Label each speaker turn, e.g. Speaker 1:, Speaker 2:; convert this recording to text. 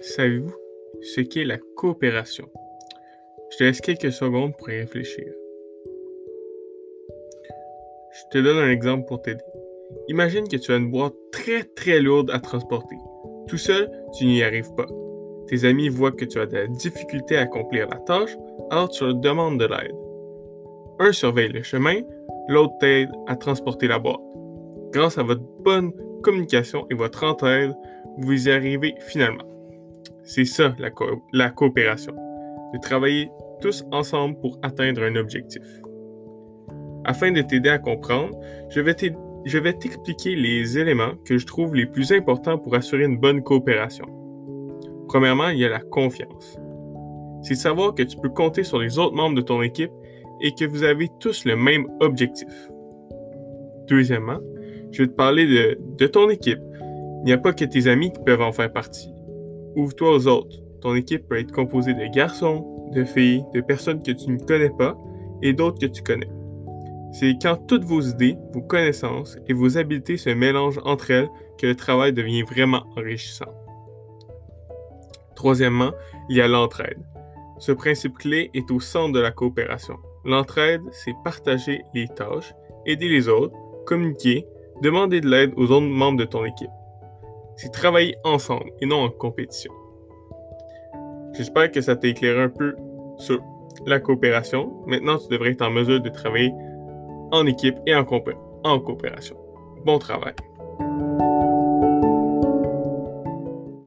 Speaker 1: Savez-vous ce qu'est la coopération? Je te laisse quelques secondes pour y réfléchir. Je te donne un exemple pour t'aider. Imagine que tu as une boîte très très lourde à transporter. Tout seul, tu n'y arrives pas. Tes amis voient que tu as de la difficulté à accomplir la tâche, alors tu leur demandes de l'aide. Un surveille le chemin, l'autre t'aide à transporter la boîte. Grâce à votre bonne communication et votre entraide, vous y arrivez finalement. C'est ça la, coopération, de travailler tous ensemble pour atteindre un objectif. Afin de t'aider à comprendre, je vais t'expliquer les éléments que je trouve les plus importants pour assurer une bonne coopération. Premièrement, il y a la confiance. C'est savoir que tu peux compter sur les autres membres de ton équipe et que vous avez tous le même objectif. Deuxièmement, je vais te parler de ton équipe. Il n'y a pas que tes amis qui peuvent en faire partie. Ouvre-toi aux autres. Ton équipe peut être composée de garçons, de filles, de personnes que tu ne connais pas et d'autres que tu connais. C'est quand toutes vos idées, vos connaissances et vos habiletés se mélangent entre elles que le travail devient vraiment enrichissant. Troisièmement, il y a l'entraide. Ce principe clé est au centre de la coopération. L'entraide, c'est partager les tâches, aider les autres, communiquer, demander de l'aide aux autres membres de ton équipe c'est travailler ensemble et non en compétition. J'espère que ça t'a éclairé un peu sur la coopération. Maintenant, tu devrais être en mesure de travailler en équipe et en, coopération. Bon travail.